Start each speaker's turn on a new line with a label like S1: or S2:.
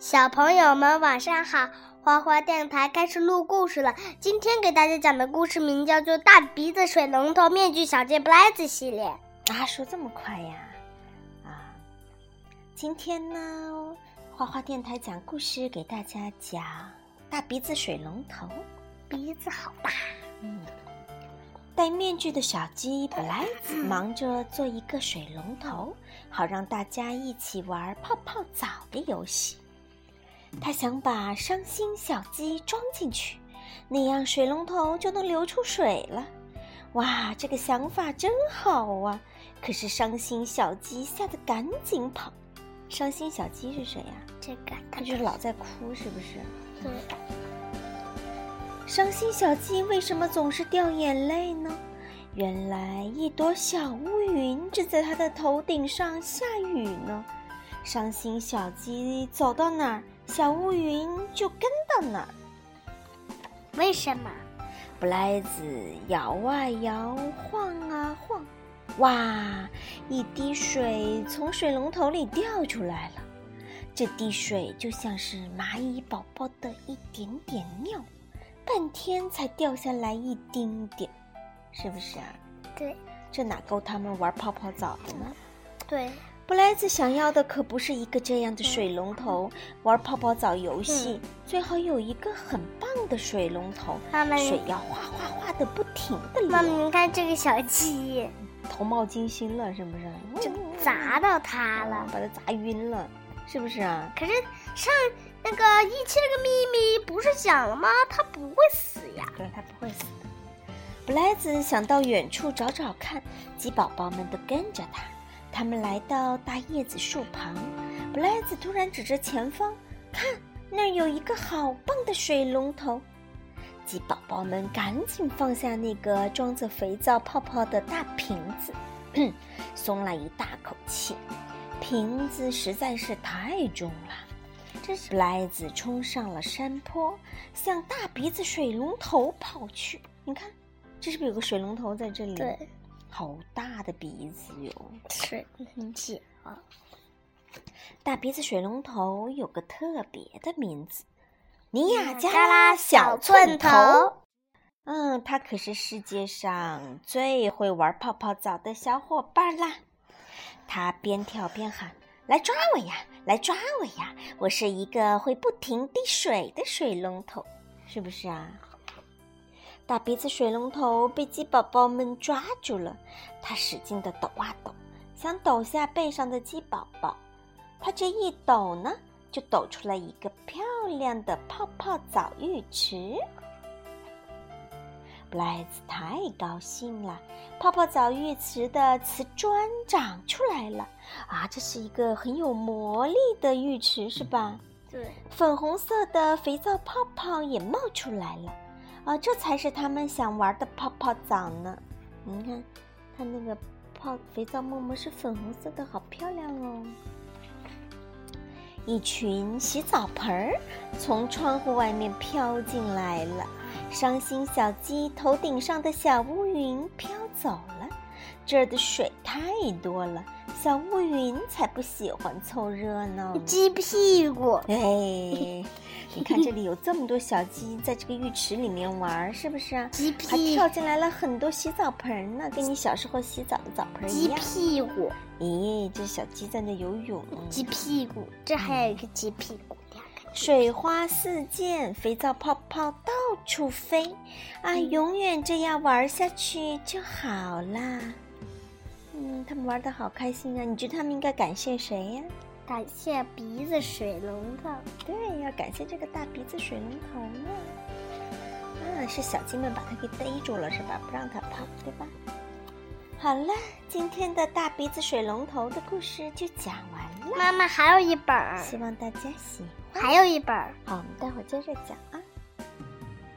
S1: 小朋友们晚上好，花花电台开始录故事了。今天给大家讲的故事名叫做《大鼻子水龙头面具小鸡布莱兹系列》。
S2: 啊，说这么快呀？啊，今天呢，花花电台讲故事给大家讲大鼻子水龙头，
S1: 鼻子好大。
S2: 嗯，戴面具的小鸡布莱兹忙着做一个水龙头，好让大家一起玩泡泡澡的游戏。他想把伤心小鸡装进去，那样水龙头就能流出水了。哇，这个想法真好啊！可是伤心小鸡吓得赶紧跑。伤心小鸡是谁呀？
S1: 这个
S2: 它就是老在哭，是不是？
S1: 对。
S2: 伤心小鸡为什么总是掉眼泪呢？原来一朵小乌云正在它的头顶上下雨呢。伤心小鸡走到哪儿？小乌云就跟到哪儿。
S1: 为什么？
S2: 布莱子摇啊摇，晃啊晃，哇！一滴水从水龙头里掉出来了。这滴水就像是蚂蚁宝宝的一点点尿，半天才掉下来一丁点，是不是啊？
S1: 对。
S2: 这哪够他们玩泡泡澡的呢？
S1: 对。
S2: 布莱兹想要的可不是一个这样的水龙头，玩泡泡澡游戏最好有一个很棒的水龙头，水要哗哗哗的不停的流。
S1: 妈妈，你看这个小鸡，
S2: 头冒金星了，是不是？
S1: 就砸到它了，
S2: 把它砸晕了，是不是啊？
S1: 可是上那个一千个秘密不是讲了吗？它不会死呀。
S2: 对，它不会死的。布莱兹想到远处找找看，鸡宝宝们都跟着他。他们来到大叶子树旁，布莱兹突然指着前方，看那儿有一个好棒的水龙头。鸡宝宝们赶紧放下那个装着肥皂泡泡的大瓶子，松了一大口气。瓶子实在是太重了。这布莱兹冲上了山坡，向大鼻子水龙头跑去。你看，这是不是有个水龙头在这里？
S1: 对。
S2: 好大的鼻子哟！
S1: 是，很解啊。
S2: 大鼻子水龙头有个特别的名字——尼亚加拉小寸头。嗯，它可是世界上最会玩泡泡澡的小伙伴啦！它边跳边喊：“来抓我呀！来抓我呀！我是一个会不停滴水的水龙头，是不是啊？”大鼻子水龙头被鸡宝宝们抓住了，它使劲的抖啊抖，想抖下背上的鸡宝宝。它这一抖呢，就抖出了一个漂亮的泡泡澡浴池。布莱兹太高兴了，泡泡澡浴池的瓷砖长出来了啊！这是一个很有魔力的浴池，是吧？
S1: 对。
S2: 粉红色的肥皂泡泡也冒出来了。啊，这才是他们想玩的泡泡澡呢！你看，它那个泡肥皂沫沫是粉红色的，好漂亮哦。一群洗澡盆儿从窗户外面飘进来了，伤心小鸡头顶上的小乌云飘走了，这儿的水太多了，小乌云才不喜欢凑热闹。
S1: 鸡屁股，
S2: 哎。你看，这里有这么多小鸡在这个浴池里面玩，是不是啊？
S1: 鸡屁
S2: 还跳进来了很多洗澡盆呢，跟你小时候洗澡的澡盆一
S1: 样。鸡屁股，
S2: 咦，这小鸡在那游泳。
S1: 鸡屁股，这还有一个鸡屁股。
S2: 水花四溅，肥皂泡泡到处飞，啊，永远这样玩下去就好啦。嗯，他们玩的好开心啊！你觉得他们应该感谢谁呀？
S1: 感谢鼻子水龙头，
S2: 对，要感谢这个大鼻子水龙头呢。啊，是小鸡们把它给逮住了，是吧？不让它跑，对吧？好了，今天的大鼻子水龙头的故事就讲完了。
S1: 妈妈还有一本，
S2: 希望大家喜
S1: 欢。还有一本，
S2: 好，我们待会儿接着讲啊。